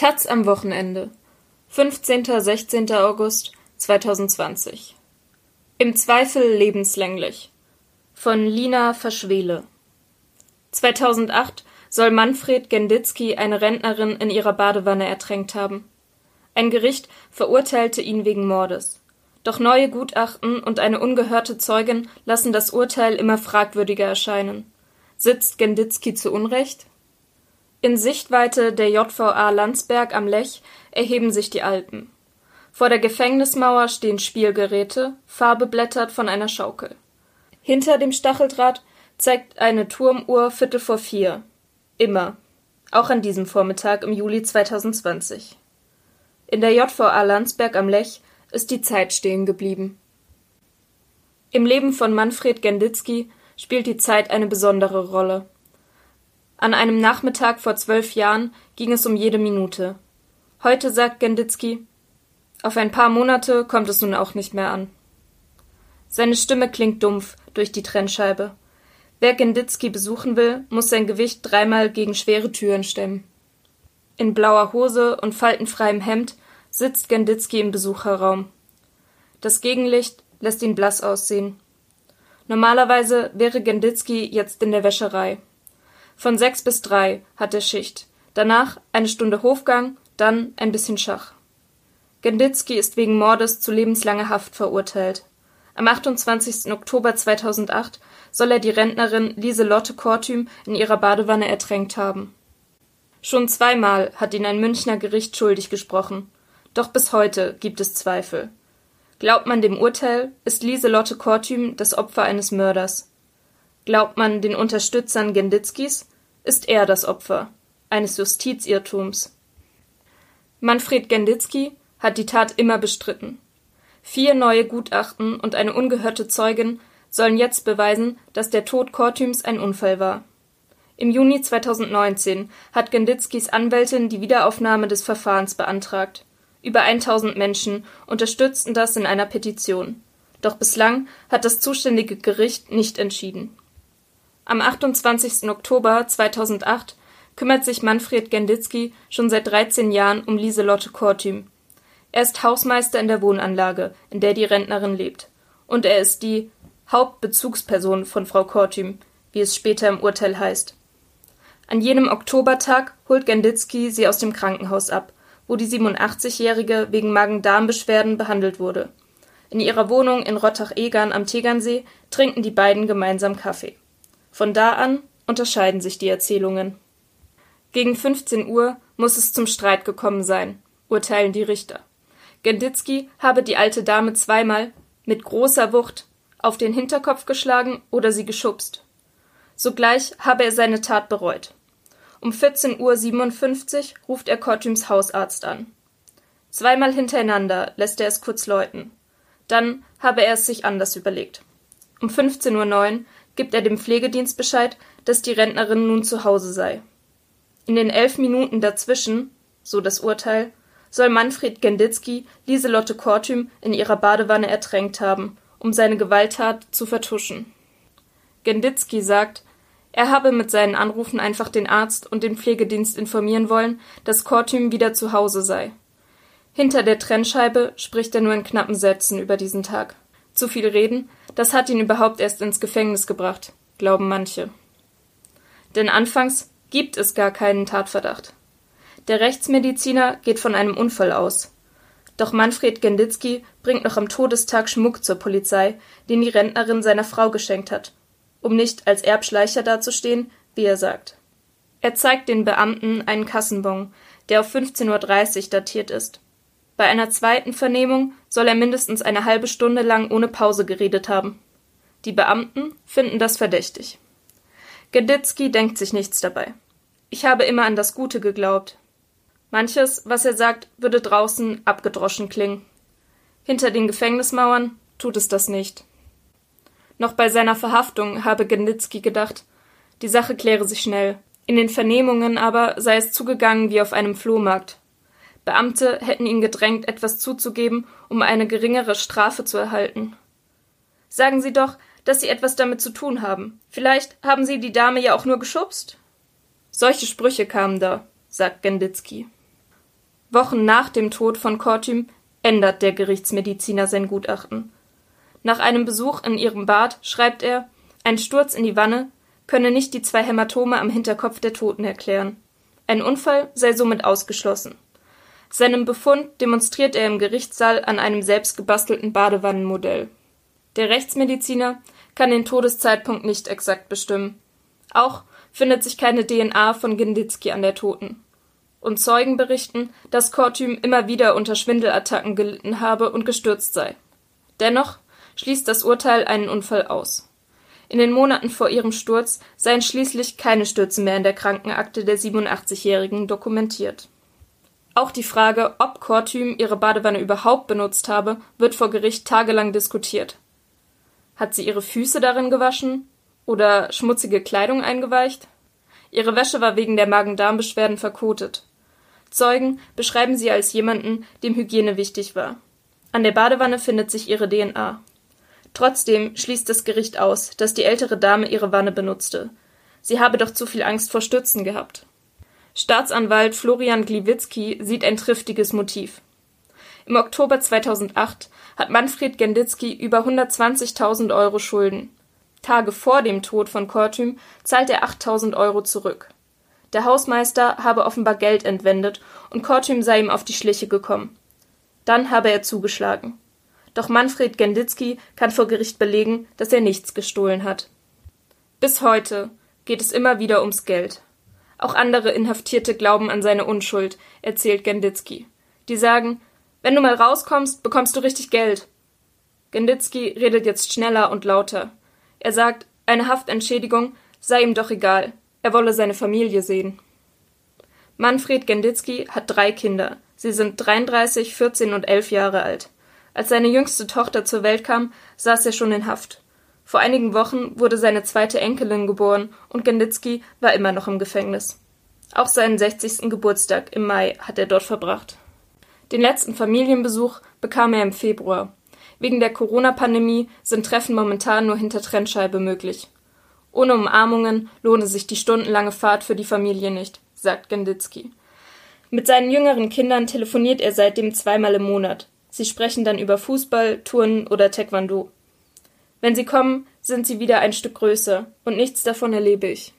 Taz am Wochenende. 15. 16. August 2020. Im Zweifel lebenslänglich. Von Lina Verschwele. 2008 soll Manfred Genditzki eine Rentnerin in ihrer Badewanne ertränkt haben. Ein Gericht verurteilte ihn wegen Mordes. Doch neue Gutachten und eine ungehörte Zeugin lassen das Urteil immer fragwürdiger erscheinen. Sitzt Genditzki zu Unrecht? In Sichtweite der JVA Landsberg am Lech erheben sich die Alpen. Vor der Gefängnismauer stehen Spielgeräte, Farbe blättert von einer Schaukel. Hinter dem Stacheldraht zeigt eine Turmuhr Viertel vor vier. Immer. Auch an diesem Vormittag im Juli 2020. In der JVA Landsberg am Lech ist die Zeit stehen geblieben. Im Leben von Manfred Genditzki spielt die Zeit eine besondere Rolle. An einem Nachmittag vor zwölf Jahren ging es um jede Minute. Heute sagt Genditzki, auf ein paar Monate kommt es nun auch nicht mehr an. Seine Stimme klingt dumpf durch die Trennscheibe. Wer Genditzki besuchen will, muss sein Gewicht dreimal gegen schwere Türen stemmen. In blauer Hose und faltenfreiem Hemd sitzt Genditzki im Besucherraum. Das Gegenlicht lässt ihn blass aussehen. Normalerweise wäre Genditzki jetzt in der Wäscherei. Von sechs bis drei hat er Schicht. Danach eine Stunde Hofgang, dann ein bisschen Schach. Genditzki ist wegen Mordes zu lebenslanger Haft verurteilt. Am 28. Oktober 2008 soll er die Rentnerin Lieselotte Kortüm in ihrer Badewanne ertränkt haben. Schon zweimal hat ihn ein Münchner Gericht schuldig gesprochen. Doch bis heute gibt es Zweifel. Glaubt man dem Urteil, ist Lieselotte Kortüm das Opfer eines Mörders. Glaubt man den Unterstützern Genditzkis, ist er das Opfer eines Justizirrtums. Manfred Genditzki hat die Tat immer bestritten. Vier neue Gutachten und eine ungehörte Zeugin sollen jetzt beweisen, dass der Tod Kortüms ein Unfall war. Im Juni 2019 hat Genditzkis Anwältin die Wiederaufnahme des Verfahrens beantragt. Über 1000 Menschen unterstützten das in einer Petition. Doch bislang hat das zuständige Gericht nicht entschieden. Am 28. Oktober 2008 kümmert sich Manfred Genditzki schon seit 13 Jahren um Lieselotte Kortüm. Er ist Hausmeister in der Wohnanlage, in der die Rentnerin lebt. Und er ist die Hauptbezugsperson von Frau Kortüm, wie es später im Urteil heißt. An jenem Oktobertag holt Genditzki sie aus dem Krankenhaus ab, wo die 87-Jährige wegen Magen-Darm-Beschwerden behandelt wurde. In ihrer Wohnung in Rottach-Egern am Tegernsee trinken die beiden gemeinsam Kaffee. Von da an unterscheiden sich die Erzählungen. Gegen 15 Uhr muss es zum Streit gekommen sein, urteilen die Richter. Genditzki habe die alte Dame zweimal mit großer Wucht auf den Hinterkopf geschlagen oder sie geschubst. Sogleich habe er seine Tat bereut. Um 14.57 Uhr ruft er Kortüms Hausarzt an. Zweimal hintereinander lässt er es kurz läuten. Dann habe er es sich anders überlegt. Um 15.09 Uhr gibt er dem Pflegedienst Bescheid, dass die Rentnerin nun zu Hause sei. In den elf Minuten dazwischen, so das Urteil, soll Manfred Genditzki Lieselotte Kortüm in ihrer Badewanne ertränkt haben, um seine Gewalttat zu vertuschen. Genditzki sagt, er habe mit seinen Anrufen einfach den Arzt und den Pflegedienst informieren wollen, dass Kortüm wieder zu Hause sei. Hinter der Trennscheibe spricht er nur in knappen Sätzen über diesen Tag. Zu viel reden, das hat ihn überhaupt erst ins Gefängnis gebracht, glauben manche. Denn anfangs gibt es gar keinen Tatverdacht. Der Rechtsmediziner geht von einem Unfall aus. Doch Manfred Genditzki bringt noch am Todestag Schmuck zur Polizei, den die Rentnerin seiner Frau geschenkt hat, um nicht als Erbschleicher dazustehen, wie er sagt. Er zeigt den Beamten einen Kassenbon, der auf 15.30 Uhr datiert ist. Bei einer zweiten Vernehmung soll er mindestens eine halbe Stunde lang ohne Pause geredet haben. Die Beamten finden das verdächtig. Geditzky denkt sich nichts dabei. Ich habe immer an das Gute geglaubt. Manches, was er sagt, würde draußen abgedroschen klingen. Hinter den Gefängnismauern tut es das nicht. Noch bei seiner Verhaftung habe Genitzky gedacht, die Sache kläre sich schnell. In den Vernehmungen aber sei es zugegangen wie auf einem Flohmarkt. Beamte hätten ihn gedrängt, etwas zuzugeben, um eine geringere Strafe zu erhalten. Sagen Sie doch, dass Sie etwas damit zu tun haben. Vielleicht haben Sie die Dame ja auch nur geschubst. Solche Sprüche kamen da, sagt Genditzki. Wochen nach dem Tod von Kortüm ändert der Gerichtsmediziner sein Gutachten. Nach einem Besuch in ihrem Bad schreibt er, ein Sturz in die Wanne könne nicht die zwei Hämatome am Hinterkopf der Toten erklären. Ein Unfall sei somit ausgeschlossen. Seinen Befund demonstriert er im Gerichtssaal an einem selbst gebastelten Badewannenmodell. Der Rechtsmediziner kann den Todeszeitpunkt nicht exakt bestimmen. Auch findet sich keine DNA von Genditzki an der Toten. Und Zeugen berichten, dass Kortüm immer wieder unter Schwindelattacken gelitten habe und gestürzt sei. Dennoch schließt das Urteil einen Unfall aus. In den Monaten vor ihrem Sturz seien schließlich keine Stürze mehr in der Krankenakte der 87-Jährigen dokumentiert. Auch die Frage, ob Kortüm ihre Badewanne überhaupt benutzt habe, wird vor Gericht tagelang diskutiert. Hat sie ihre Füße darin gewaschen? Oder schmutzige Kleidung eingeweicht? Ihre Wäsche war wegen der Magen-Darm-Beschwerden verkotet. Zeugen beschreiben sie als jemanden, dem Hygiene wichtig war. An der Badewanne findet sich ihre DNA. Trotzdem schließt das Gericht aus, dass die ältere Dame ihre Wanne benutzte. Sie habe doch zu viel Angst vor Stürzen gehabt. Staatsanwalt Florian Gliwitzki sieht ein triftiges Motiv. Im Oktober 2008 hat Manfred Genditzki über 120.000 Euro Schulden. Tage vor dem Tod von Kortüm zahlt er 8.000 Euro zurück. Der Hausmeister habe offenbar Geld entwendet und Kortüm sei ihm auf die Schliche gekommen. Dann habe er zugeschlagen. Doch Manfred Genditzki kann vor Gericht belegen, dass er nichts gestohlen hat. Bis heute geht es immer wieder ums Geld. Auch andere Inhaftierte glauben an seine Unschuld, erzählt Genditzki. Die sagen, wenn du mal rauskommst, bekommst du richtig Geld. Genditzki redet jetzt schneller und lauter. Er sagt, eine Haftentschädigung sei ihm doch egal. Er wolle seine Familie sehen. Manfred Genditzki hat drei Kinder. Sie sind 33, 14 und 11 Jahre alt. Als seine jüngste Tochter zur Welt kam, saß er schon in Haft. Vor einigen Wochen wurde seine zweite Enkelin geboren und Genditzki war immer noch im Gefängnis. Auch seinen 60. Geburtstag im Mai hat er dort verbracht. Den letzten Familienbesuch bekam er im Februar. Wegen der Corona-Pandemie sind Treffen momentan nur hinter Trennscheibe möglich. Ohne Umarmungen lohne sich die stundenlange Fahrt für die Familie nicht, sagt Genditzki. Mit seinen jüngeren Kindern telefoniert er seitdem zweimal im Monat. Sie sprechen dann über Fußball, Turnen oder Taekwondo. Wenn sie kommen, sind sie wieder ein Stück größer, und nichts davon erlebe ich.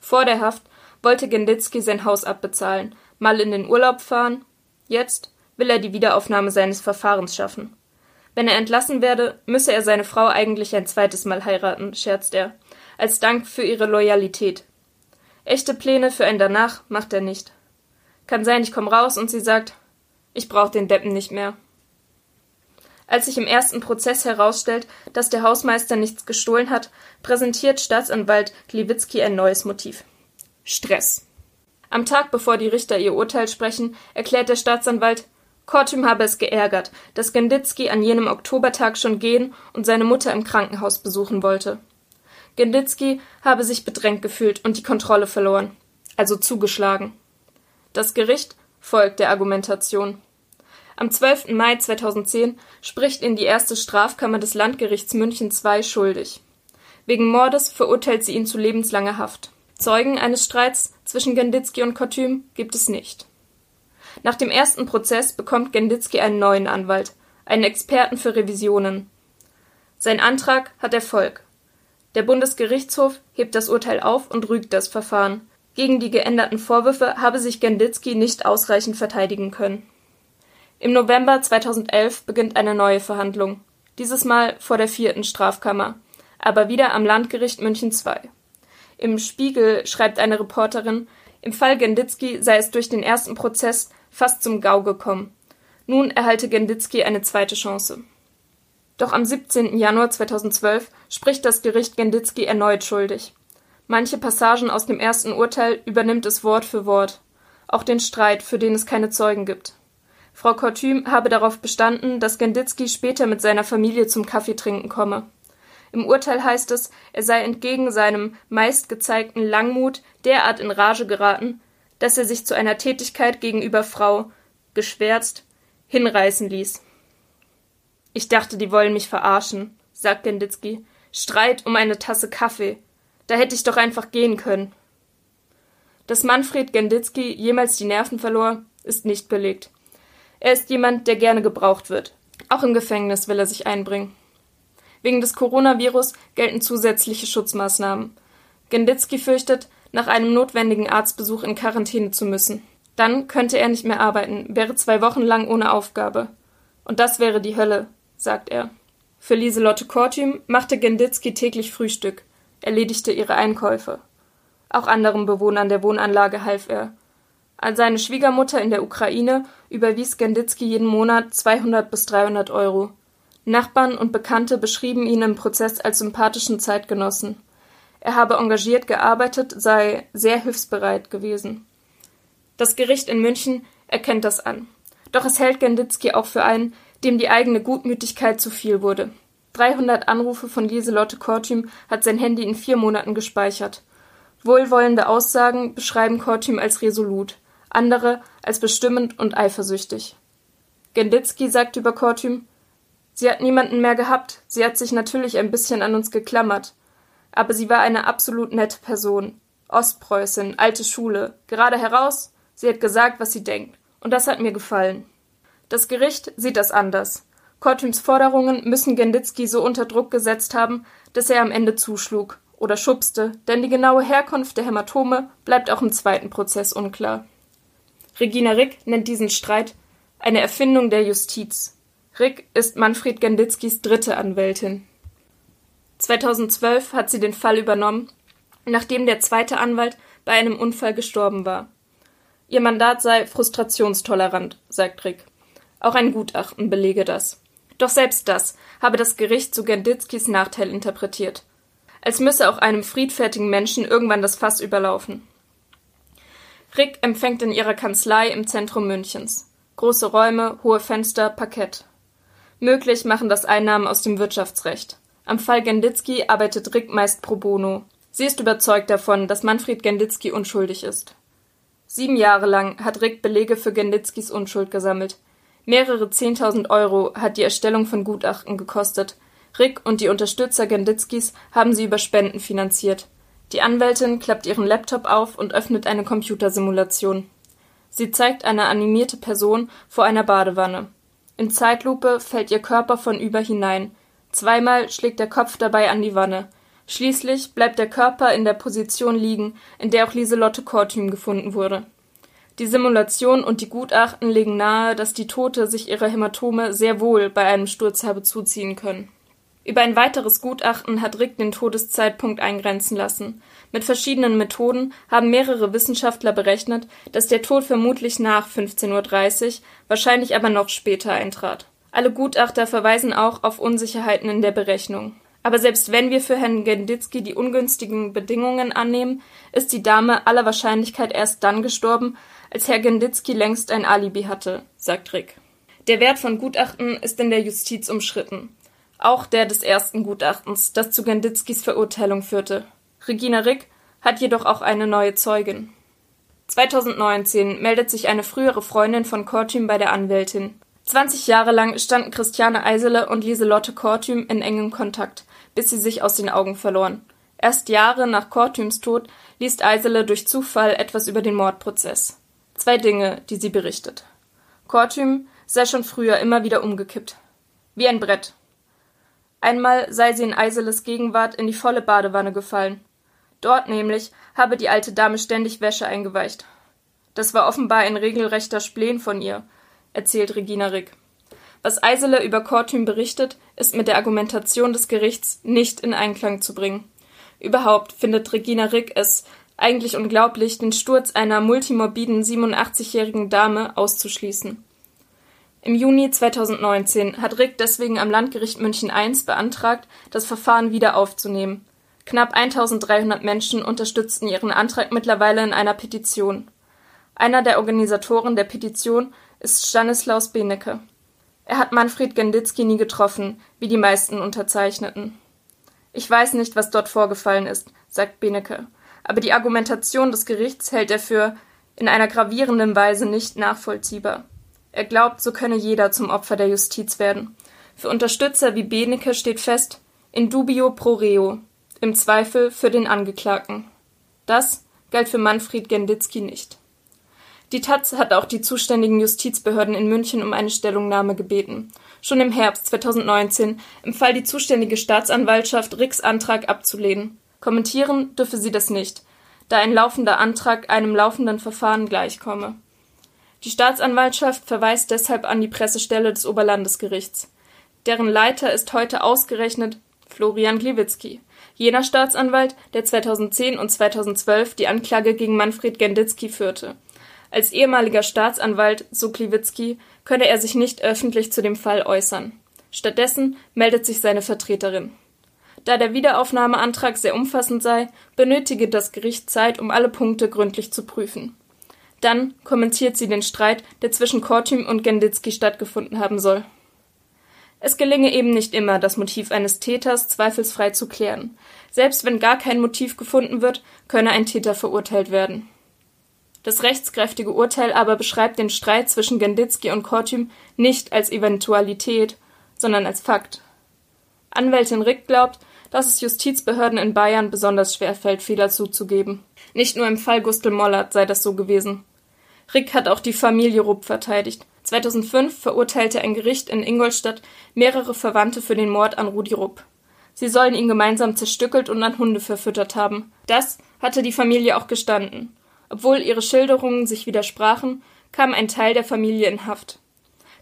Vor der Haft wollte Genditzki sein Haus abbezahlen, mal in den Urlaub fahren. Jetzt will er die Wiederaufnahme seines Verfahrens schaffen. Wenn er entlassen werde, müsse er seine Frau eigentlich ein zweites Mal heiraten, scherzt er, als Dank für ihre Loyalität. Echte Pläne für ein Danach macht er nicht. Kann sein, ich komm raus und sie sagt, ich brauch den Deppen nicht mehr. Als sich im ersten Prozess herausstellt, dass der Hausmeister nichts gestohlen hat, präsentiert Staatsanwalt Gliwitzki ein neues Motiv. Stress. Am Tag bevor die Richter ihr Urteil sprechen, erklärt der Staatsanwalt, Kortüm habe es geärgert, dass Genditzki an jenem Oktobertag schon gehen und seine Mutter im Krankenhaus besuchen wollte. Genditzki habe sich bedrängt gefühlt und die Kontrolle verloren, also zugeschlagen. Das Gericht folgt der Argumentation. Am 12. Mai 2010 spricht ihn die erste Strafkammer des Landgerichts München II schuldig. Wegen Mordes verurteilt sie ihn zu lebenslanger Haft. Zeugen eines Streits zwischen Genditzki und Kortüm gibt es nicht. Nach dem ersten Prozess bekommt Genditzki einen neuen Anwalt, einen Experten für Revisionen. Sein Antrag hat Erfolg. Der Bundesgerichtshof hebt das Urteil auf und rügt das Verfahren. Gegen die geänderten Vorwürfe habe sich Genditzki nicht ausreichend verteidigen können. Im November 2011 beginnt eine neue Verhandlung, dieses Mal vor der vierten Strafkammer, aber wieder am Landgericht München II. Im Spiegel schreibt eine Reporterin, im Fall Genditzki sei es durch den ersten Prozess fast zum Gau gekommen. Nun erhalte Genditzki eine zweite Chance. Doch am 17. Januar 2012 spricht das Gericht Genditzki erneut schuldig. Manche Passagen aus dem ersten Urteil übernimmt es Wort für Wort. Auch den Streit, für den es keine Zeugen gibt. Frau Kortüm habe darauf bestanden, dass Genditzki später mit seiner Familie zum Kaffee trinken komme. Im Urteil heißt es, er sei entgegen seinem meist gezeigten Langmut derart in Rage geraten, dass er sich zu einer Tätigkeit gegenüber Frau geschwärzt hinreißen ließ. Ich dachte, die wollen mich verarschen, sagt Genditzki. Streit um eine Tasse Kaffee. Da hätte ich doch einfach gehen können. Dass Manfred Genditzki jemals die Nerven verlor, ist nicht belegt. Er ist jemand, der gerne gebraucht wird. Auch im Gefängnis will er sich einbringen. Wegen des Coronavirus gelten zusätzliche Schutzmaßnahmen. Genditzki fürchtet, nach einem notwendigen Arztbesuch in Quarantäne zu müssen. Dann könnte er nicht mehr arbeiten, wäre zwei Wochen lang ohne Aufgabe. Und das wäre die Hölle, sagt er. Für Lieselotte Kortüm machte Genditzki täglich Frühstück, erledigte ihre Einkäufe. Auch anderen Bewohnern der Wohnanlage half er. An seine Schwiegermutter in der Ukraine überwies Genditzki jeden Monat 200 bis 300 Euro. Nachbarn und Bekannte beschrieben ihn im Prozess als sympathischen Zeitgenossen. Er habe engagiert gearbeitet, sei sehr hilfsbereit gewesen. Das Gericht in München erkennt das an. Doch es hält Genditzki auch für einen, dem die eigene Gutmütigkeit zu viel wurde. 300 Anrufe von Lieselotte Kortüm hat sein Handy in vier Monaten gespeichert. Wohlwollende Aussagen beschreiben Kortüm als resolut, andere als bestimmend und eifersüchtig. Genditzki sagt über Kortüm, sie hat niemanden mehr gehabt, sie hat sich natürlich ein bisschen an uns geklammert. Aber sie war eine absolut nette Person. Ostpreußin, alte Schule, gerade heraus, sie hat gesagt, was sie denkt. Und das hat mir gefallen. Das Gericht sieht das anders. Kortüms Forderungen müssen Genditzki so unter Druck gesetzt haben, dass er am Ende zuschlug oder schubste, denn die genaue Herkunft der Hämatome bleibt auch im zweiten Prozess unklar. Regina Rick nennt diesen Streit eine Erfindung der Justiz. Rick ist Manfred Genditzkis dritte Anwältin. 2012 hat sie den Fall übernommen, nachdem der zweite Anwalt bei einem Unfall gestorben war. Ihr Mandat sei frustrationstolerant, sagt Rick. Auch ein Gutachten belege das. Doch selbst das habe das Gericht zu Genditzkis Nachteil interpretiert. Als müsse auch einem friedfertigen Menschen irgendwann das Fass überlaufen. Rick empfängt in ihrer Kanzlei im Zentrum Münchens. Große Räume, hohe Fenster, Parkett. Möglich machen das Einnahmen aus dem Wirtschaftsrecht. Am Fall Genditzki arbeitet Rick meist pro bono. Sie ist überzeugt davon, dass Manfred Genditzki unschuldig ist. Sieben Jahre lang hat Rick Belege für Genditzkis Unschuld gesammelt. Mehrere Zehntausend Euro hat die Erstellung von Gutachten gekostet. Rick und die Unterstützer Genditzkis haben sie über Spenden finanziert. Die Anwältin klappt ihren Laptop auf und öffnet eine Computersimulation. Sie zeigt eine animierte Person vor einer Badewanne. In Zeitlupe fällt ihr Körper von über hinein. Zweimal schlägt der Kopf dabei an die Wanne. Schließlich bleibt der Körper in der Position liegen, in der auch Lieselotte Kortüm gefunden wurde. Die Simulation und die Gutachten legen nahe, dass die Tote sich ihre Hämatome sehr wohl bei einem Sturz habe zuziehen können. Über ein weiteres Gutachten hat Rick den Todeszeitpunkt eingrenzen lassen. Mit verschiedenen Methoden haben mehrere Wissenschaftler berechnet, dass der Tod vermutlich nach 15.30 Uhr, wahrscheinlich aber noch später eintrat. Alle Gutachter verweisen auch auf Unsicherheiten in der Berechnung. Aber selbst wenn wir für Herrn Genditzki die ungünstigen Bedingungen annehmen, ist die Dame aller Wahrscheinlichkeit erst dann gestorben, als Herr Genditzki längst ein Alibi hatte, sagt Rick. Der Wert von Gutachten ist in der Justiz umschritten. Auch der des ersten Gutachtens, das zu Genditzkis Verurteilung führte. Regina Rick hat jedoch auch eine neue Zeugin. 2019 meldet sich eine frühere Freundin von Kortüm bei der Anwältin. 20 Jahre lang standen Christiane Eisele und Lieselotte Kortüm in engem Kontakt, bis sie sich aus den Augen verloren. Erst Jahre nach Kortüms Tod liest Eisele durch Zufall etwas über den Mordprozess. Zwei Dinge, die sie berichtet. Kortüm sei schon früher immer wieder umgekippt. Wie ein Brett. Einmal sei sie in Eiseles Gegenwart in die volle Badewanne gefallen. Dort nämlich habe die alte Dame ständig Wäsche eingeweicht. Das war offenbar ein regelrechter Spleen von ihr, erzählt Regina Rick. Was Eisele über Kortüm berichtet, ist mit der Argumentation des Gerichts nicht in Einklang zu bringen. Überhaupt findet Regina Rick es eigentlich unglaublich, den Sturz einer multimorbiden 87-jährigen Dame auszuschließen. Im Juni 2019 hat Rick deswegen am Landgericht München I beantragt, das Verfahren wieder aufzunehmen. Knapp 1300 Menschen unterstützten ihren Antrag mittlerweile in einer Petition. Einer der Organisatoren der Petition ist Stanislaus Benecke. Er hat Manfred Genditzki nie getroffen, wie die meisten Unterzeichneten. Ich weiß nicht, was dort vorgefallen ist, sagt Benecke aber die Argumentation des Gerichts hält er für in einer gravierenden Weise nicht nachvollziehbar. Er glaubt, so könne jeder zum Opfer der Justiz werden. Für Unterstützer wie Benecke steht fest, in dubio pro reo, im Zweifel für den Angeklagten. Das galt für Manfred Genditzki nicht. Die taz hat auch die zuständigen Justizbehörden in München um eine Stellungnahme gebeten. Schon im Herbst 2019 empfahl die zuständige Staatsanwaltschaft, Ricks Antrag abzulehnen. Kommentieren dürfe sie das nicht, da ein laufender Antrag einem laufenden Verfahren gleichkomme. Die Staatsanwaltschaft verweist deshalb an die Pressestelle des Oberlandesgerichts. Deren Leiter ist heute ausgerechnet Florian Gliwitzki, jener Staatsanwalt, der 2010 und 2012 die Anklage gegen Manfred Genditzki führte. Als ehemaliger Staatsanwalt, so Gliwitzki, könne er sich nicht öffentlich zu dem Fall äußern. Stattdessen meldet sich seine Vertreterin. Da der Wiederaufnahmeantrag sehr umfassend sei, benötige das Gericht Zeit, um alle Punkte gründlich zu prüfen. Dann kommentiert sie den Streit, der zwischen Kortüm und Genditzki stattgefunden haben soll. Es gelinge eben nicht immer, das Motiv eines Täters zweifelsfrei zu klären. Selbst wenn gar kein Motiv gefunden wird, könne ein Täter verurteilt werden. Das rechtskräftige Urteil aber beschreibt den Streit zwischen Genditzki und Kortüm nicht als Eventualität, sondern als Fakt. Anwältin Rick glaubt, dass es Justizbehörden in Bayern besonders schwer fällt, Fehler zuzugeben. Nicht nur im Fall Gustl Mollert sei das so gewesen. Rick hat auch die Familie Rupp verteidigt. 2005 verurteilte ein Gericht in Ingolstadt mehrere Verwandte für den Mord an Rudi Rupp. Sie sollen ihn gemeinsam zerstückelt und an Hunde verfüttert haben. Das hatte die Familie auch gestanden. Obwohl ihre Schilderungen sich widersprachen, kam ein Teil der Familie in Haft.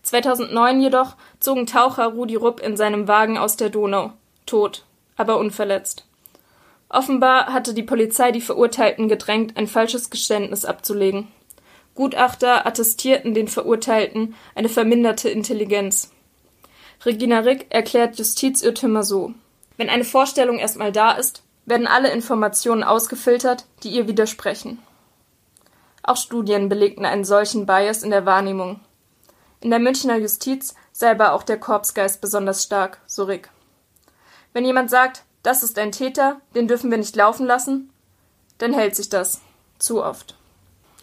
2009 jedoch zogen Taucher Rudi Rupp in seinem Wagen aus der Donau, tot, aber unverletzt. Offenbar hatte die Polizei die Verurteilten gedrängt, ein falsches Geständnis abzulegen. Gutachter attestierten den Verurteilten eine verminderte Intelligenz. Regina Rick erklärt Justizirrtümer so. Wenn eine Vorstellung erstmal da ist, werden alle Informationen ausgefiltert, die ihr widersprechen. Auch Studien belegten einen solchen Bias in der Wahrnehmung. In der Münchner Justiz sei aber auch der Korpsgeist besonders stark, so Rick. Wenn jemand sagt, das ist ein Täter, den dürfen wir nicht laufen lassen, dann hält sich das. Zu oft.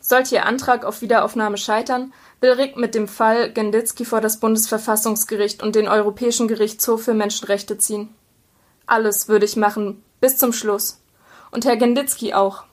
Sollte Ihr Antrag auf Wiederaufnahme scheitern, will Rick mit dem Fall Genditzki vor das Bundesverfassungsgericht und den Europäischen Gerichtshof für Menschenrechte ziehen. Alles würde ich machen, bis zum Schluss. Und Herr Genditzki auch.